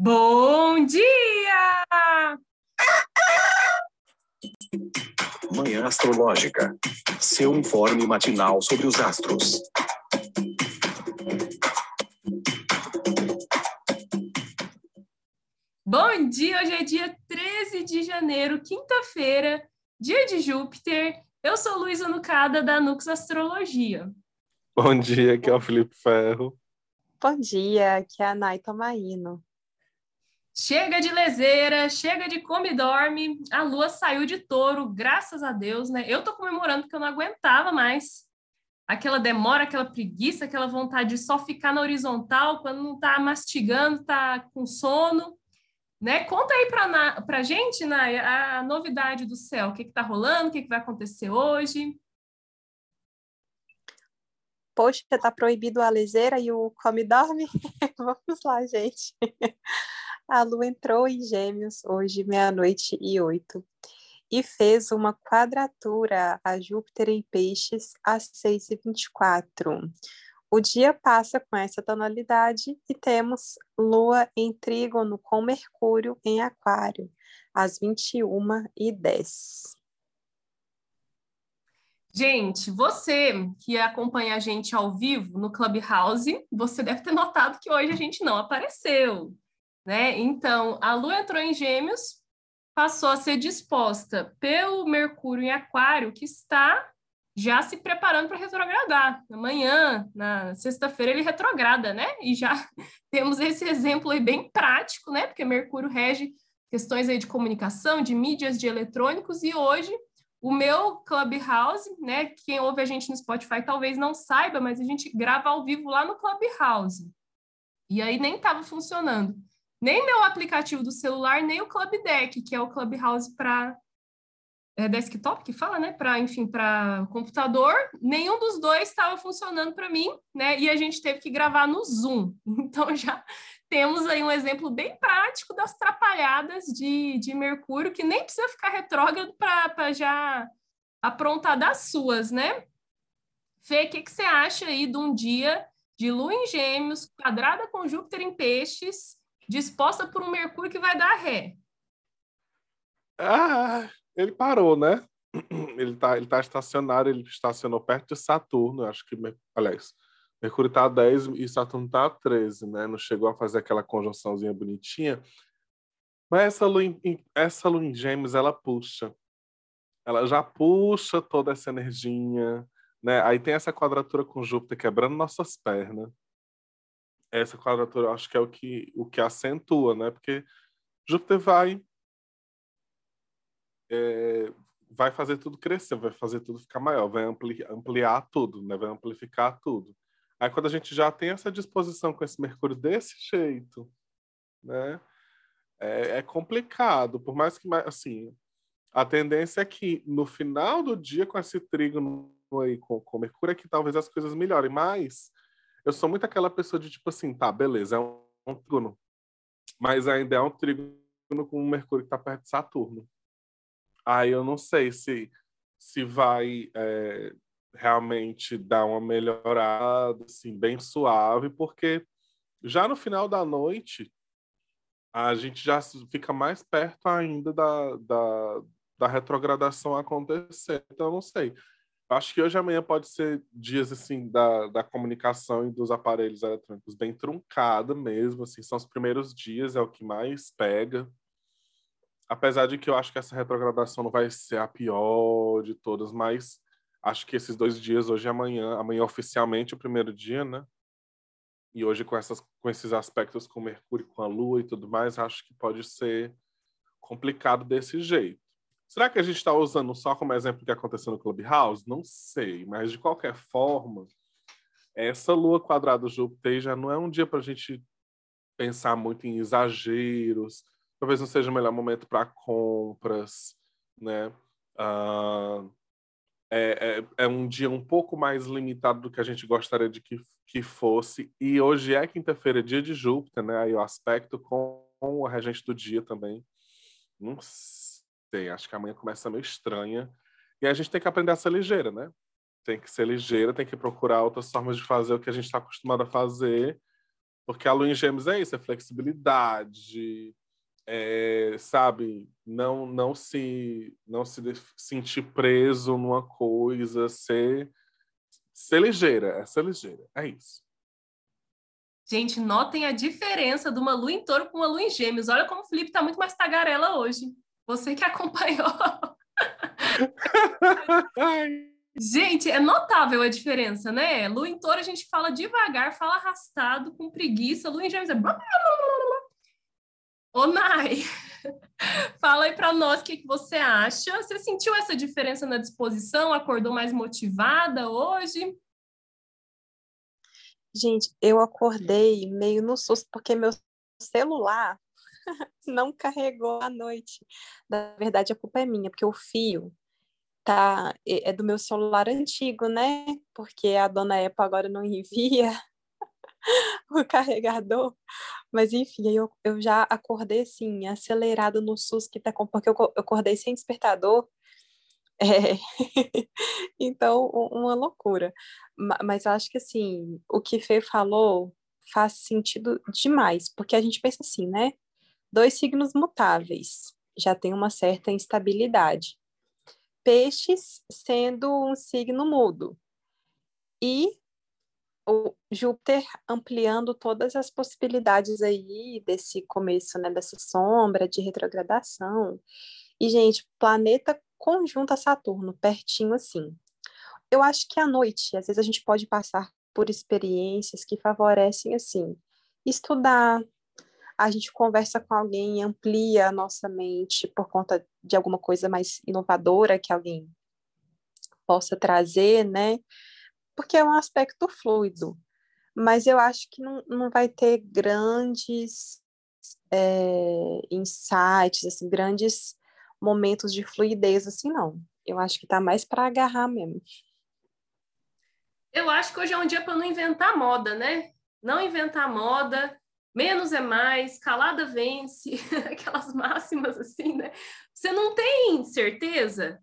Bom dia! Manhã Astrológica. Seu informe matinal sobre os astros. Bom dia! Hoje é dia 13 de janeiro, quinta-feira, dia de Júpiter. Eu sou Luísa Nucada, da Nux Astrologia. Bom dia, aqui é o Felipe Ferro. Bom dia, aqui é a Nay Tomaino. Chega de lezeira, chega de come e dorme. A lua saiu de touro, graças a Deus, né? Eu tô comemorando porque eu não aguentava mais. Aquela demora, aquela preguiça, aquela vontade de só ficar na horizontal quando não tá mastigando, tá com sono. Né? Conta aí para pra gente, Nay, a novidade do céu. O que, que tá rolando, o que, que vai acontecer hoje? Poxa, tá proibido a lezeira e o come e dorme? Vamos lá, gente. A lua entrou em Gêmeos hoje, meia-noite e oito, e fez uma quadratura a Júpiter em Peixes às 6h24. O dia passa com essa tonalidade e temos Lua em trígono com Mercúrio em Aquário, às 21h10. Gente, você que acompanha a gente ao vivo no Clubhouse, você deve ter notado que hoje a gente não apareceu né? Então, a Lua entrou em Gêmeos, passou a ser disposta pelo Mercúrio em Aquário, que está já se preparando para retrogradar. Amanhã, na sexta-feira, ele retrograda, né? E já temos esse exemplo aí bem prático, né? Porque Mercúrio rege questões aí de comunicação, de mídias, de eletrônicos, e hoje o meu Clubhouse, né? Quem ouve a gente no Spotify talvez não saiba, mas a gente grava ao vivo lá no Clubhouse. E aí nem estava funcionando nem meu aplicativo do celular, nem o Club Deck, que é o Clubhouse para é, desktop, que fala, né? Para, enfim, para computador, nenhum dos dois estava funcionando para mim, né? E a gente teve que gravar no Zoom. Então já temos aí um exemplo bem prático das trapalhadas de, de Mercúrio, que nem precisa ficar retrógrado para já aprontar das suas, né? Fê, o que, que você acha aí de um dia de Lua em Gêmeos, quadrada com Júpiter em Peixes, disposta por um Mercúrio que vai dar ré. Ah, ele parou, né? Ele está ele tá estacionário, ele estacionou perto de Saturno, acho que, aliás, Mercúrio está a 10 e Saturno está a 13, né? Não chegou a fazer aquela conjunçãozinha bonitinha. Mas essa lua, em, essa lua em gêmeos, ela puxa. Ela já puxa toda essa energia, né? Aí tem essa quadratura com Júpiter quebrando nossas pernas essa quadratura acho que é o que, o que acentua, né? Porque Júpiter vai é, vai fazer tudo crescer, vai fazer tudo ficar maior, vai ampli, ampliar tudo, né? Vai amplificar tudo. Aí quando a gente já tem essa disposição com esse Mercúrio desse jeito, né? É, é complicado, por mais que assim a tendência é que no final do dia com esse trígono aí com, com Mercúrio é que talvez as coisas melhorem, mas eu sou muito aquela pessoa de tipo assim, tá, beleza, é um, um trígono, mas ainda é um trígono com o Mercúrio que tá perto de Saturno. Aí eu não sei se, se vai é, realmente dar uma melhorada, assim, bem suave, porque já no final da noite a gente já fica mais perto ainda da, da, da retrogradação acontecer. Então, eu não sei. Acho que hoje e amanhã pode ser dias assim da, da comunicação e dos aparelhos eletrônicos bem truncada mesmo, assim, são os primeiros dias, é o que mais pega. Apesar de que eu acho que essa retrogradação não vai ser a pior de todas, mas acho que esses dois dias, hoje e amanhã, amanhã oficialmente o primeiro dia, né? E hoje com, essas, com esses aspectos com Mercúrio, com a Lua e tudo mais, acho que pode ser complicado desse jeito. Será que a gente está usando só como exemplo o que aconteceu no Clubhouse? Não sei, mas de qualquer forma, essa lua quadrada Júpiter já não é um dia para a gente pensar muito em exageros. Talvez não seja o melhor momento para compras, né? Uh, é, é, é, um dia um pouco mais limitado do que a gente gostaria de que, que fosse. E hoje é quinta-feira, dia de Júpiter, né? Aí o aspecto com, o regente do dia também. Não sei tem. Acho que amanhã começa meio estranha. E a gente tem que aprender a ser ligeira, né? Tem que ser ligeira, tem que procurar outras formas de fazer o que a gente está acostumado a fazer, Porque a lua em gêmeos é isso, é flexibilidade, é, sabe, não não se não se sentir preso numa coisa, ser ser ligeira, é ser ligeira, é isso. Gente, notem a diferença de uma lua em touro com uma lua em gêmeos. Olha como o Felipe está muito mais tagarela hoje. Você que acompanhou. gente, é notável a diferença, né? Lua em touro a gente fala devagar, fala arrastado, com preguiça. Lua em gêmeos é... Ô, Nai, fala aí para nós o que, que você acha. Você sentiu essa diferença na disposição? Acordou mais motivada hoje? Gente, eu acordei meio no susto, porque meu celular não carregou à noite. Na verdade, a culpa é minha, porque o fio tá é do meu celular antigo, né? Porque a dona Apple agora não envia o carregador. Mas enfim, eu, eu já acordei assim, acelerado no SUS que tá com, porque eu, eu acordei sem despertador. É. então, uma loucura. Mas eu acho que assim, o que Fê falou faz sentido demais, porque a gente pensa assim, né? Dois signos mutáveis, já tem uma certa instabilidade. Peixes sendo um signo mudo. E o Júpiter ampliando todas as possibilidades aí desse começo, né, dessa sombra de retrogradação. E, gente, planeta conjunto a Saturno, pertinho assim. Eu acho que à noite, às vezes a gente pode passar por experiências que favorecem, assim, estudar, a gente conversa com alguém, amplia a nossa mente por conta de alguma coisa mais inovadora que alguém possa trazer, né? Porque é um aspecto fluido. Mas eu acho que não, não vai ter grandes é, insights, assim, grandes momentos de fluidez assim, não. Eu acho que tá mais para agarrar mesmo. Eu acho que hoje é um dia para não inventar moda, né? Não inventar moda, menos é mais, calada vence, aquelas máximas assim, né? Você não tem certeza?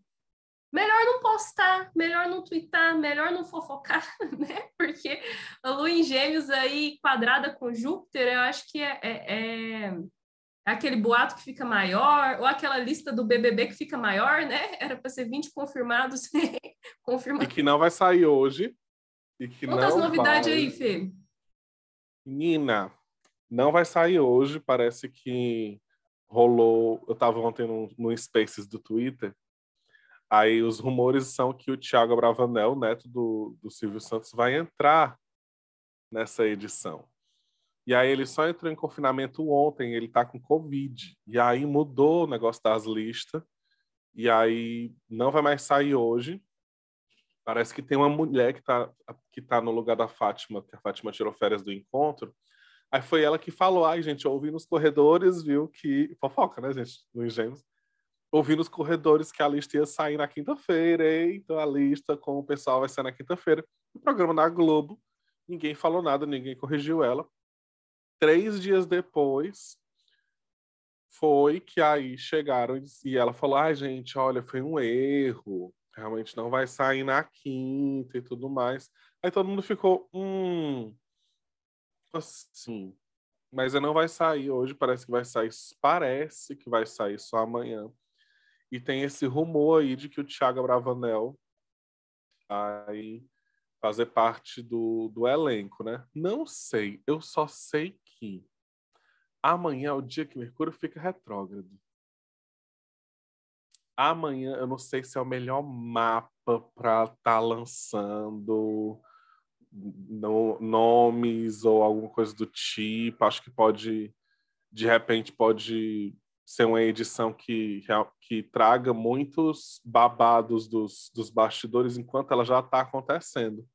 Melhor não postar, melhor não twittar, melhor não fofocar, né? Porque a lua em gêmeos aí, quadrada com Júpiter, eu acho que é, é, é aquele boato que fica maior, ou aquela lista do BBB que fica maior, né? Era para ser 20 confirmados. confirmados. E que não vai sair hoje. E que Quantas não novidades vai... aí, Fê? Nina, não vai sair hoje. Parece que rolou. Eu estava ontem no, no Spaces do Twitter. Aí os rumores são que o Thiago Bravanel, neto do, do Silvio Santos, vai entrar nessa edição. E aí ele só entrou em confinamento ontem, ele tá com Covid. E aí mudou o negócio das listas. E aí não vai mais sair hoje. Parece que tem uma mulher que tá, que tá no lugar da Fátima, que a Fátima tirou férias do encontro. Aí foi ela que falou, ai, gente, ouvi nos corredores, viu, que... Fofoca, né, gente, no Engenhos. Ouvi nos corredores que a lista ia sair na quinta-feira, então a lista com o pessoal vai sair na quinta-feira. O programa na Globo, ninguém falou nada, ninguém corrigiu ela três dias depois foi que aí chegaram e ela falou: ai, gente, olha, foi um erro, realmente não vai sair na quinta e tudo mais. Aí todo mundo ficou, hum, assim, mas não vai sair hoje, parece que vai sair, parece que vai sair só amanhã. E tem esse rumor aí de que o Thiago Bravanel vai fazer parte do, do elenco, né? Não sei, eu só sei que amanhã é o dia que Mercúrio fica retrógrado. Amanhã eu não sei se é o melhor mapa para estar tá lançando no, nomes ou alguma coisa do tipo. Acho que pode, de repente, pode ser uma edição que, que traga muitos babados dos, dos bastidores enquanto ela já está acontecendo.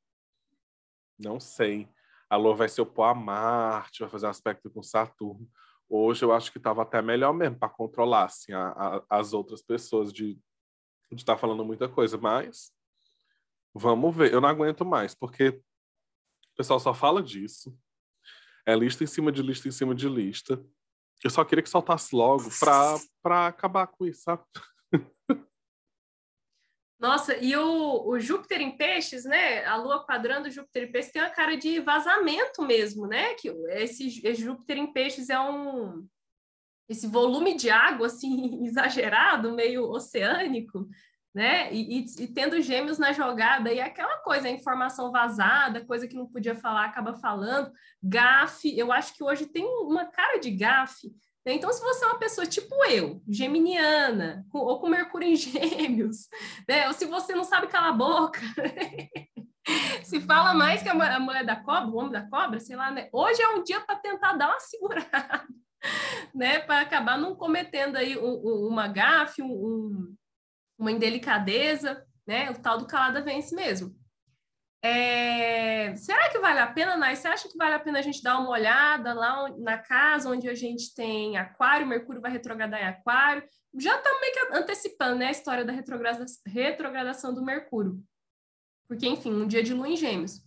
Não sei a Lua vai se opor a Marte, vai fazer um aspecto com Saturno. Hoje eu acho que estava até melhor mesmo para controlar assim, a, a, as outras pessoas de estar tá falando muita coisa, mas vamos ver. Eu não aguento mais, porque pessoal só fala disso. É lista em cima de lista em cima de lista. Eu só queria que soltasse logo para acabar com isso, sabe? Nossa, e o, o Júpiter em peixes, né? A Lua quadrando Júpiter em peixes tem uma cara de vazamento mesmo, né? Que esse, esse Júpiter em peixes é um esse volume de água assim exagerado, meio oceânico, né? E, e, e, tendo gêmeos na jogada, e aquela coisa, informação vazada, coisa que não podia falar, acaba falando, gafe, eu acho que hoje tem uma cara de gafe. Né? Então, se você é uma pessoa tipo eu, geminiana, com, ou com Mercúrio em gêmeos, né? Ou se você não sabe calar a boca, se fala mais que a, mulher da cobra, o homem da cobra, sei lá, né? Hoje é um dia para tentar dar uma segurada, né? Para acabar não cometendo aí um, um, uma gafe, um, uma indelicadeza, né? O tal do calada vence mesmo. É... Será que vale a pena, Nai? Você acha que vale a pena a gente dar uma olhada lá na casa onde a gente tem aquário, Mercúrio vai retrogradar em aquário? Já está meio que antecipando né, a história da retrogradação do Mercúrio. Porque, enfim, um dia de lua em gêmeos.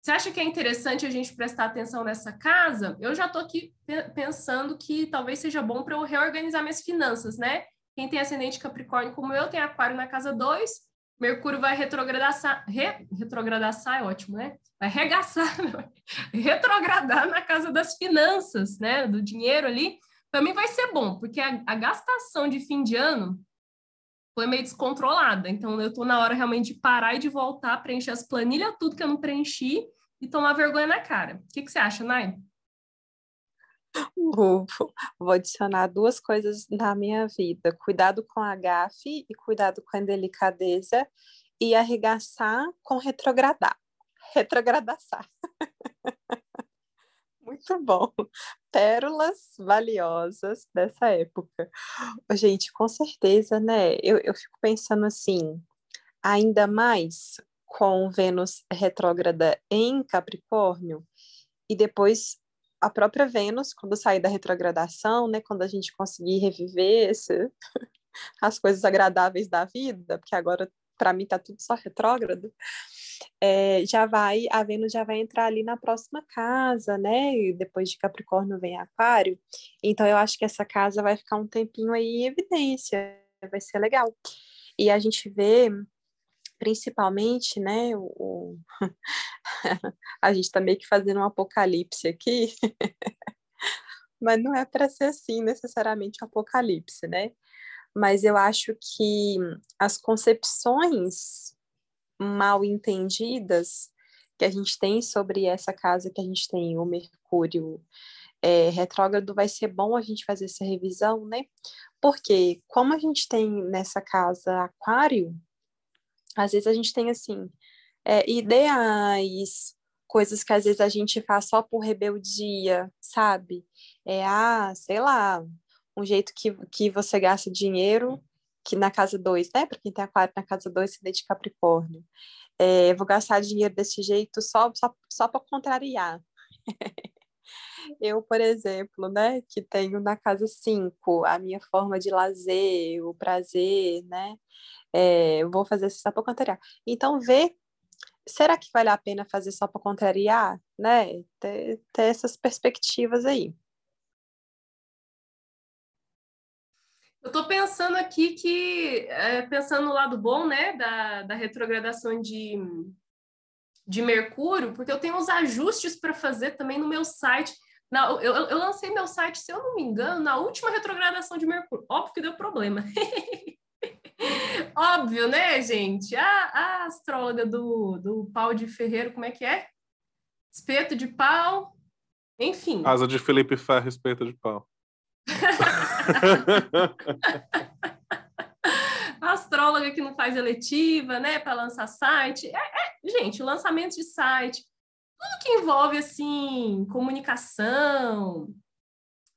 Você acha que é interessante a gente prestar atenção nessa casa? Eu já estou aqui pensando que talvez seja bom para eu reorganizar minhas finanças, né? Quem tem ascendente Capricórnio como eu, tem aquário na casa 2, Mercúrio vai retrogradar, re, retrogradar é ótimo, né? Vai regaçar, retrogradar na casa das finanças, né? Do dinheiro ali. Mim vai ser bom, porque a, a, gastação de fim de ano foi meio descontrolada. Então eu estou na hora realmente de parar e de voltar, preencher as planilhas, tudo que eu não preenchi e tomar vergonha na cara. O que, que você acha, Nai? Vou, vou adicionar duas coisas na minha vida: cuidado com a gafe e cuidado com a delicadeza, e arregaçar com retrogradar. Retrogradaçar. Muito bom. Pérolas valiosas dessa época. Gente, com certeza, né? Eu, eu fico pensando assim, ainda mais com Vênus retrógrada em Capricórnio, e depois a própria Vênus, quando sair da retrogradação, né, quando a gente conseguir reviver esse, as coisas agradáveis da vida, porque agora para mim está tudo só retrógrado, é, já vai, a Vênus já vai entrar ali na próxima casa, né? E depois de Capricórnio vem Aquário. Então eu acho que essa casa vai ficar um tempinho aí em evidência, vai ser legal. E a gente vê principalmente, né, o, a gente está meio que fazendo um apocalipse aqui, mas não é para ser assim necessariamente um apocalipse, né? Mas eu acho que as concepções mal entendidas que a gente tem sobre essa casa que a gente tem, o Mercúrio é, retrógrado, vai ser bom a gente fazer essa revisão, né? Porque como a gente tem nessa casa Aquário, às vezes a gente tem, assim, é, ideais, coisas que às vezes a gente faz só por rebeldia, sabe? É, ah, sei lá, um jeito que, que você gasta dinheiro, que na casa 2, né? Para quem tem aquário na casa 2, se de Capricórnio. É, vou gastar dinheiro desse jeito só, só, só para contrariar. Eu, por exemplo, né, que tenho na casa 5 a minha forma de lazer, o prazer, né? É, vou fazer só para contrariar. Então, ver, será que vale a pena fazer só para contrariar, né? Ter, ter essas perspectivas aí. Eu estou pensando aqui que, é, pensando no lado bom, né, da, da retrogradação de, de Mercúrio, porque eu tenho uns ajustes para fazer também no meu site. Na, eu, eu, lancei meu site, se eu não me engano, na última retrogradação de Mercúrio. Óbvio que deu problema. Óbvio, né, gente? A, a astróloga do, do pau de ferreiro, como é que é? Espeto de pau, enfim. Asa de Felipe Ferro, espeto de pau. astróloga que não faz eletiva, né, para lançar site. É, é, gente, lançamento de site, tudo que envolve assim comunicação,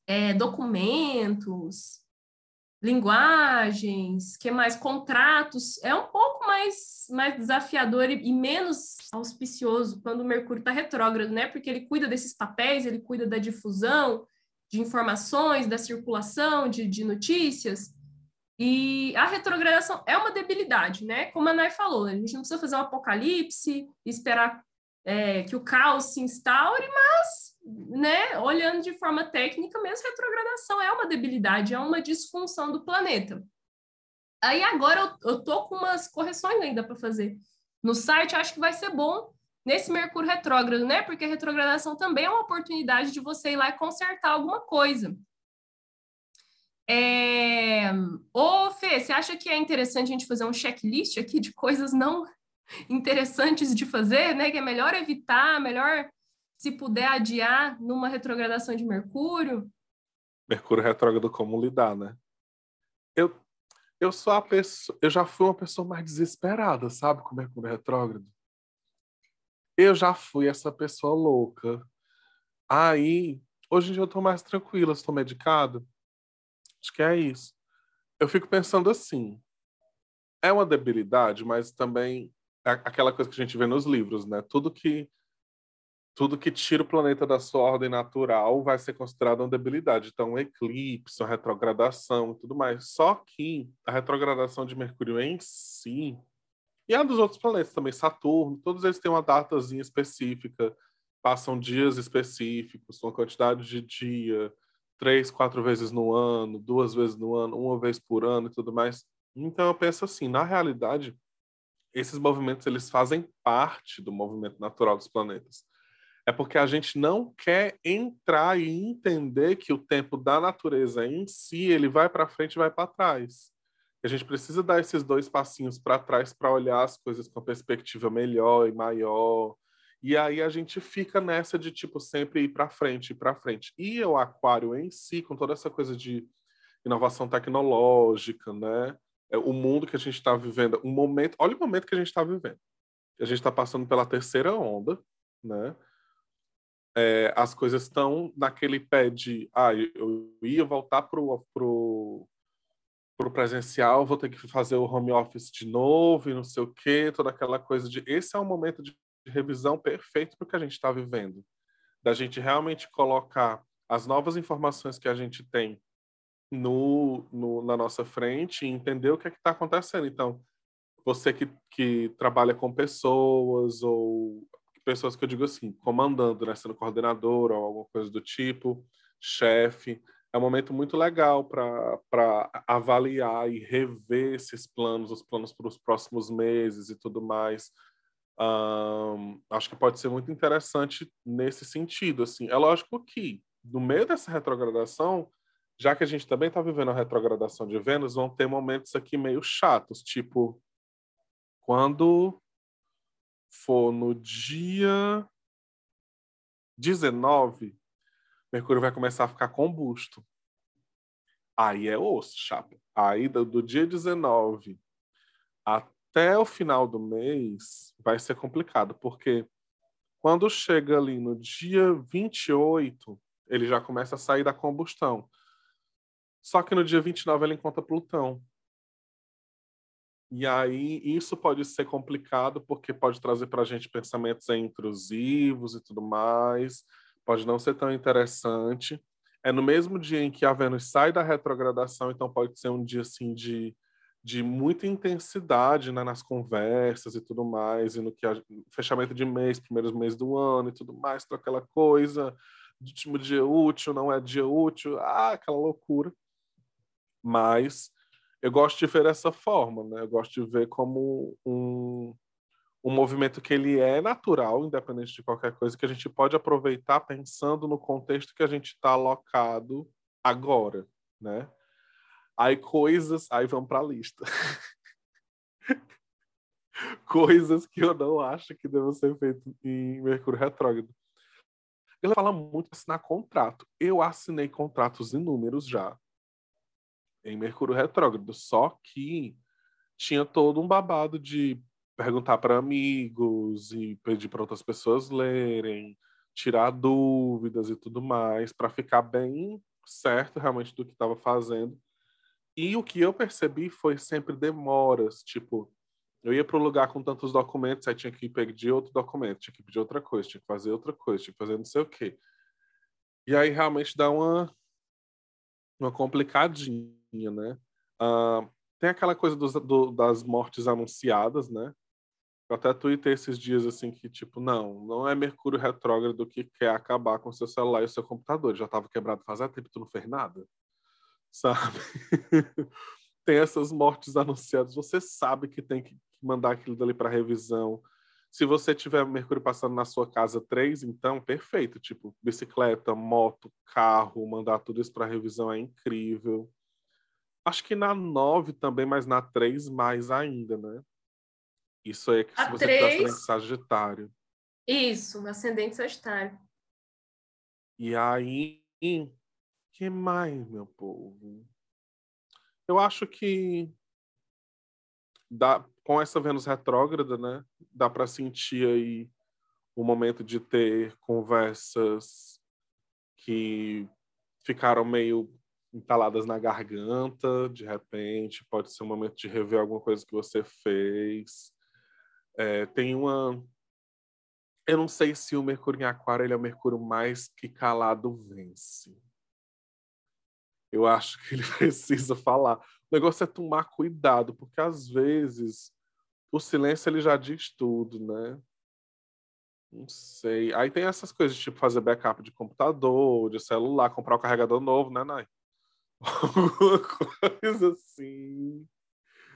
é, documentos, linguagens, que mais contratos, é um pouco mais, mais desafiador e, e menos auspicioso quando o Mercúrio está retrógrado, né? Porque ele cuida desses papéis, ele cuida da difusão de informações, da circulação de, de notícias. E a retrogradação é uma debilidade, né? Como a Nai falou, a gente não precisa fazer um apocalipse, esperar é, que o caos se instaure, mas né, olhando de forma técnica, mesmo retrogradação é uma debilidade, é uma disfunção do planeta. Aí agora eu, eu tô com umas correções ainda para fazer. No site, acho que vai ser bom nesse Mercúrio retrógrado, né? Porque a retrogradação também é uma oportunidade de você ir lá e consertar alguma coisa. É... Ô, Fê, você acha que é interessante a gente fazer um checklist aqui de coisas não interessantes de fazer, né? Que é melhor evitar, melhor, se puder, adiar numa retrogradação de Mercúrio? Mercúrio retrógrado, como lidar, né? Eu, eu sou a pessoa, eu já fui uma pessoa mais desesperada, sabe, com Mercúrio retrógrado. Eu já fui essa pessoa louca. Aí, hoje em dia eu tô mais tranquila, estou medicado. Acho que é isso. Eu fico pensando assim, é uma debilidade, mas também é aquela coisa que a gente vê nos livros, né? Tudo que tudo que tira o planeta da sua ordem natural vai ser considerado uma debilidade. Então, um eclipse, uma retrogradação e tudo mais. Só que a retrogradação de Mercúrio em si, e a dos outros planetas também, Saturno, todos eles têm uma datazinha específica, passam dias específicos, uma quantidade de dia, três, quatro vezes no ano, duas vezes no ano, uma vez por ano e tudo mais. Então, eu penso assim, na realidade, esses movimentos eles fazem parte do movimento natural dos planetas. É porque a gente não quer entrar e entender que o tempo da natureza em si ele vai para frente e vai para trás. A gente precisa dar esses dois passinhos para trás para olhar as coisas com perspectiva melhor e maior. E aí a gente fica nessa de tipo sempre ir para frente, ir para frente. E o aquário em si, com toda essa coisa de inovação tecnológica, né? É, o mundo que a gente está vivendo, um momento, olha o momento que a gente está vivendo. A gente está passando pela terceira onda, né? É, as coisas estão naquele pé de, ah, eu ia voltar pro, pro, pro presencial, vou ter que fazer o home office de novo e não sei o quê, toda aquela coisa de, esse é um momento de revisão perfeito para o que a gente está vivendo, da gente realmente colocar as novas informações que a gente tem no, no, na nossa frente e entender o que é está acontecendo. Então, você que, que trabalha com pessoas ou pessoas que eu digo assim, comandando, né, sendo coordenador ou alguma coisa do tipo, chefe, é um momento muito legal para avaliar e rever esses planos, os planos para os próximos meses e tudo mais. Um, acho que pode ser muito interessante nesse sentido. Assim, é lógico que no meio dessa retrogradação já que a gente também está vivendo a retrogradação de Vênus, vão ter momentos aqui meio chatos, tipo quando for no dia 19, Mercúrio vai começar a ficar combusto. Aí é osso, chapa. Aí do, do dia 19 até o final do mês vai ser complicado, porque quando chega ali no dia 28, ele já começa a sair da combustão. Só que no dia 29 ela encontra Plutão. E aí isso pode ser complicado porque pode trazer para a gente pensamentos intrusivos e tudo mais, pode não ser tão interessante. É no mesmo dia em que a Vênus sai da retrogradação, então pode ser um dia assim de, de muita intensidade né, nas conversas e tudo mais, e no que a, fechamento de mês, primeiros meses do ano e tudo mais, para aquela coisa, último dia útil, não é dia útil, ah, aquela loucura mas eu gosto de ver dessa forma, né? Eu gosto de ver como um, um movimento que ele é natural, independente de qualquer coisa, que a gente pode aproveitar pensando no contexto que a gente está alocado agora, né? Aí coisas, aí vamos para a lista. coisas que eu não acho que devem ser feitas em Mercúrio retrógrado. Ele fala muito assinar contrato. Eu assinei contratos inúmeros já em Mercúrio retrógrado. Só que tinha todo um babado de perguntar para amigos e pedir para outras pessoas lerem, tirar dúvidas e tudo mais, para ficar bem certo realmente do que estava fazendo. E o que eu percebi foi sempre demoras, tipo, eu ia para um lugar com tantos documentos, aí tinha que pedir outro documento, tinha que pedir outra coisa, tinha que fazer outra coisa, tinha que fazer não sei o quê. E aí realmente dá uma uma complicadinha né? Uh, tem aquela coisa dos, do, das mortes anunciadas, né? Eu até tuitei esses dias assim que, tipo, não, não é Mercúrio retrógrado que quer acabar com seu celular e seu computador. já estava quebrado faz tempo, tu não fez nada. Sabe? tem essas mortes anunciadas, você sabe que tem que mandar aquilo dali para revisão. Se você tiver Mercúrio passando na sua casa 3, então, perfeito. Tipo, bicicleta, moto, carro, mandar tudo isso para revisão é incrível. Acho que na 9 também, mas na 3 mais ainda, né? Isso aí é que A se você 3... tiver ascendente Sagitário. Isso, ascendente Sagitário. E aí, que mais, meu povo? Eu acho que dá, com essa Vênus retrógrada, né, dá para sentir aí o momento de ter conversas que ficaram meio entaladas na garganta, de repente, pode ser um momento de rever alguma coisa que você fez. É, tem uma. Eu não sei se o Mercúrio em Aquário ele é o Mercúrio mais que calado vence. Eu acho que ele precisa falar. O negócio é tomar cuidado, porque às vezes o silêncio ele já diz tudo, né? Não sei. Aí tem essas coisas, tipo fazer backup de computador, de celular, comprar um carregador novo, né, Nai? Alguma coisa assim.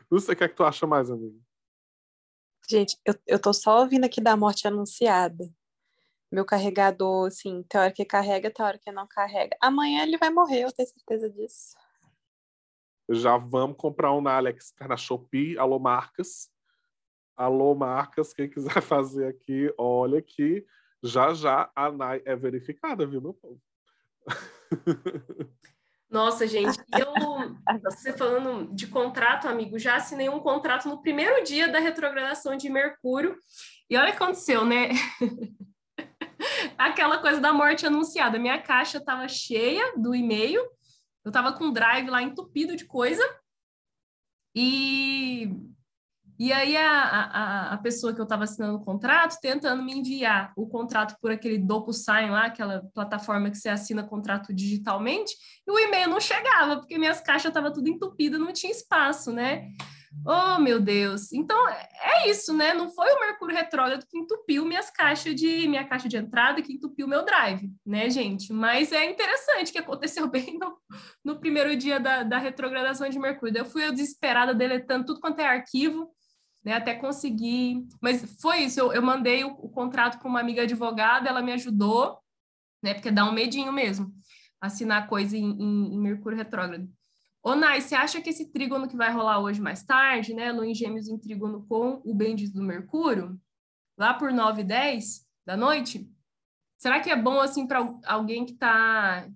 Não sei o que é que tu acha mais, amigo. Gente, eu, eu tô só ouvindo aqui da morte anunciada. Meu carregador, assim, tem hora que carrega, tem hora que não carrega. Amanhã ele vai morrer, eu tenho certeza disso. Já vamos comprar um na Alex, na Shopee. Alô, marcas. Alô, marcas, quem quiser fazer aqui, olha que já já a NAI é verificada, viu, meu povo? Nossa, gente, eu, você falando de contrato, amigo, já assinei um contrato no primeiro dia da retrogradação de Mercúrio, e olha o que aconteceu, né? Aquela coisa da morte anunciada. Minha caixa estava cheia do e-mail, eu estava com o drive lá entupido de coisa, e e aí a, a, a pessoa que eu estava assinando o contrato tentando me enviar o contrato por aquele DocuSign lá, aquela plataforma que você assina contrato digitalmente, e o e-mail não chegava, porque minhas caixas estavam tudo entupidas, não tinha espaço, né? Oh, meu Deus. Então, é isso, né? Não foi o Mercúrio retrógrado que entupiu minhas caixas de minha caixa de entrada, que entupiu meu drive, né, gente? Mas é interessante que aconteceu bem no, no primeiro dia da, da retrogradação de Mercúrio. Eu fui eu desesperada deletando tudo quanto é arquivo, né, até conseguir. Mas foi isso, eu, eu mandei o, o contrato para uma amiga advogada, ela me ajudou, né, porque dá um medinho mesmo, assinar coisa em, em, em Mercúrio retrógrado. Ô, Nai, você acha que esse trígono que vai rolar hoje mais tarde, né, Lua em Gêmeos em trígono com o Bendis do Mercúrio, lá por 9 e 10 da noite, será que é bom, assim, para alguém que está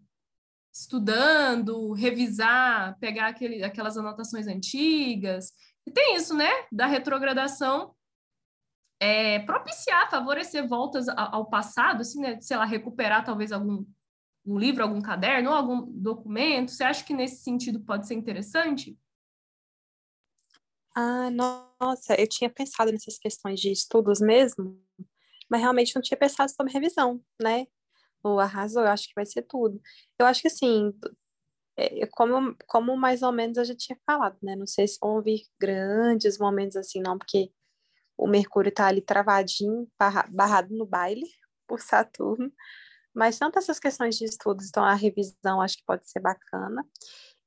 estudando, revisar, pegar aquele, aquelas anotações antigas, tem isso, né, da retrogradação é, propiciar, favorecer voltas ao passado, assim, né, sei lá, recuperar talvez algum um livro, algum caderno, algum documento. Você acha que nesse sentido pode ser interessante? Ah, nossa, eu tinha pensado nessas questões de estudos mesmo, mas realmente não tinha pensado sobre revisão, né? O arraso, eu acho que vai ser tudo. Eu acho que assim, é, como, como mais ou menos eu já tinha falado, né? Não sei se vão vir grandes momentos assim, não, porque o Mercúrio tá ali travadinho, barra, barrado no baile por Saturno. Mas tanto essas questões de estudos, então a revisão acho que pode ser bacana.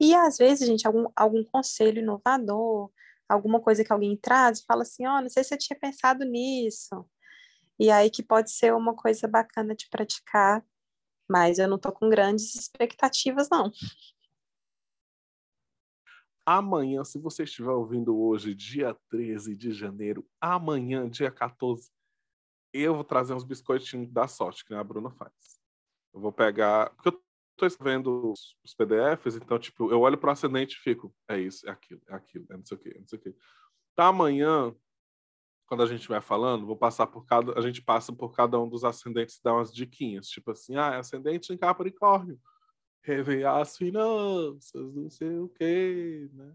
E às vezes, gente, algum, algum conselho inovador, alguma coisa que alguém traz fala assim, ó, oh, não sei se eu tinha pensado nisso. E aí que pode ser uma coisa bacana de praticar, mas eu não tô com grandes expectativas, não. Amanhã, se você estiver ouvindo hoje, dia 13 de janeiro, amanhã, dia 14, eu vou trazer uns biscoitinhos da sorte, que a Bruna faz. Eu vou pegar. Porque eu tô escrevendo os, PDFs, então, tipo, eu olho para o ascendente e fico, é isso, é aquilo, é aquilo, é não sei o quê, é não sei o quê. Tá, amanhã, quando a gente vai falando, vou passar por cada. A gente passa por cada um dos ascendentes e dá umas diquinhas. Tipo assim, ah, é ascendente em Capricórnio rever as finanças, não sei o quê, né?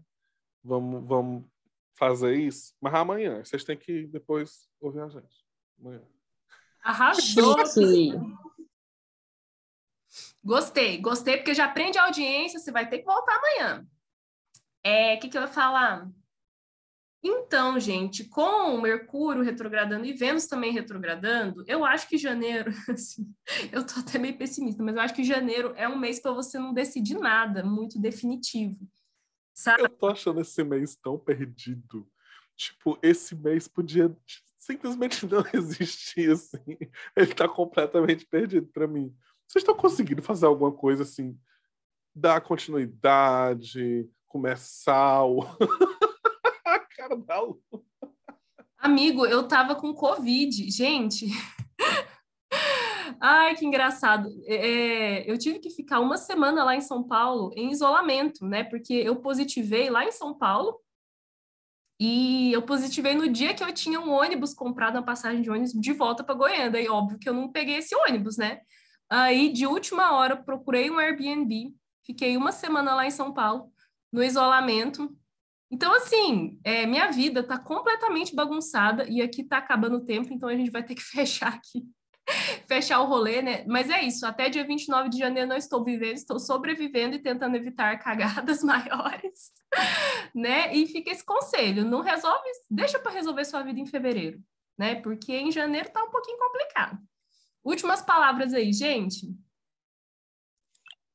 Vamos, vamos fazer isso. Mas amanhã, vocês têm que depois ouvir a gente. Amanhã. Arrasou! Gostei, gostei, porque já aprende a audiência, você vai ter que voltar amanhã. É, o que, que eu ia falar? Então, gente, com o Mercúrio retrogradando e Vênus também retrogradando, eu acho que janeiro, assim, eu tô até meio pessimista, mas eu acho que janeiro é um mês para você não decidir nada muito definitivo. Sabe? Eu tô achando esse mês tão perdido. Tipo, esse mês podia simplesmente não existir, assim. Ele tá completamente perdido para mim. Vocês estão conseguindo fazer alguma coisa assim, dar continuidade, começar o. Amigo, eu tava com Covid, gente. Ai, que engraçado. É, eu tive que ficar uma semana lá em São Paulo em isolamento, né? Porque eu positivei lá em São Paulo e eu positivei no dia que eu tinha um ônibus comprado, uma passagem de ônibus de volta para Goiânia. Daí, óbvio que eu não peguei esse ônibus, né? Aí, de última hora, procurei um Airbnb, fiquei uma semana lá em São Paulo, no isolamento. Então, assim, é, minha vida está completamente bagunçada e aqui está acabando o tempo, então a gente vai ter que fechar aqui fechar o rolê, né? Mas é isso, até dia 29 de janeiro não estou vivendo, estou sobrevivendo e tentando evitar cagadas maiores, né? E fica esse conselho, não resolve, deixa para resolver sua vida em fevereiro, né? Porque em janeiro tá um pouquinho complicado. Últimas palavras aí, gente.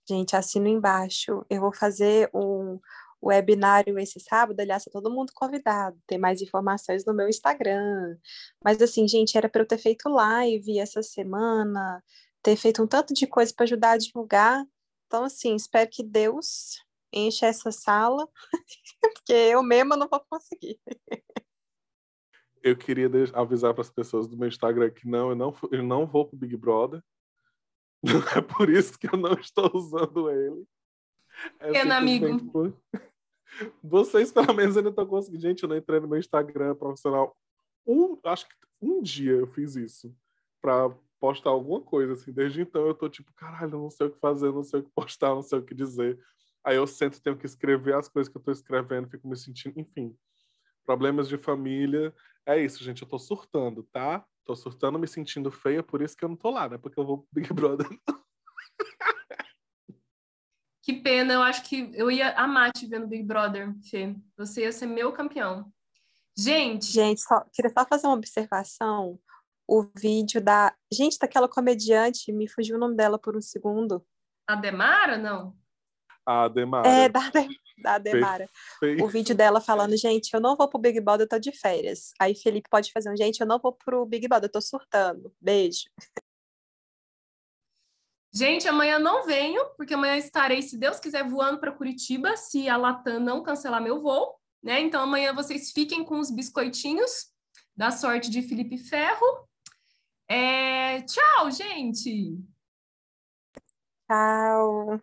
Gente, assino embaixo. Eu vou fazer um, webinário esse sábado, aliás, tá todo mundo convidado, tem mais informações no meu Instagram. Mas assim, gente, era para eu ter feito live essa semana, ter feito um tanto de coisa para ajudar a divulgar. Então, assim, espero que Deus enche essa sala, porque eu mesma não vou conseguir. Eu queria avisar para as pessoas do meu Instagram que não, eu não, eu não vou pro Big Brother. Não é por isso que eu não estou usando ele. É Pena, amigo. Por... Vocês, pelo menos, ainda estão conseguindo. Gente, eu não entrei no meu Instagram profissional. Um, acho que um dia eu fiz isso para postar alguma coisa, assim. Desde então eu tô tipo, caralho, não sei o que fazer, não sei o que postar, não sei o que dizer. Aí eu sento, tenho que escrever as coisas que eu tô escrevendo, fico me sentindo, enfim. Problemas de família. É isso, gente, eu tô surtando, tá? Tô surtando, me sentindo feia, por isso que eu não tô lá, né? Porque eu vou Big Brother. Que pena, eu acho que eu ia amar te ver no Big Brother, Fê. Você ia ser meu campeão. Gente. Gente, só, queria só fazer uma observação. O vídeo da. Gente, daquela comediante, me fugiu o nome dela por um segundo. A Demara, não? A Demara. É, da, da Demara. Perfeito. O vídeo dela falando, gente, eu não vou pro Big Brother, eu tô de férias. Aí Felipe pode fazer um, gente, eu não vou pro Big Brother, eu tô surtando. Beijo. Gente, amanhã não venho, porque amanhã estarei, se Deus quiser, voando para Curitiba, se a Latam não cancelar meu voo, né? Então amanhã vocês fiquem com os biscoitinhos da sorte de Felipe Ferro. É... Tchau, gente! Tchau!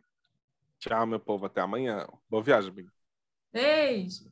Tchau, meu povo. Até amanhã. Boa viagem, amigo. Beijo!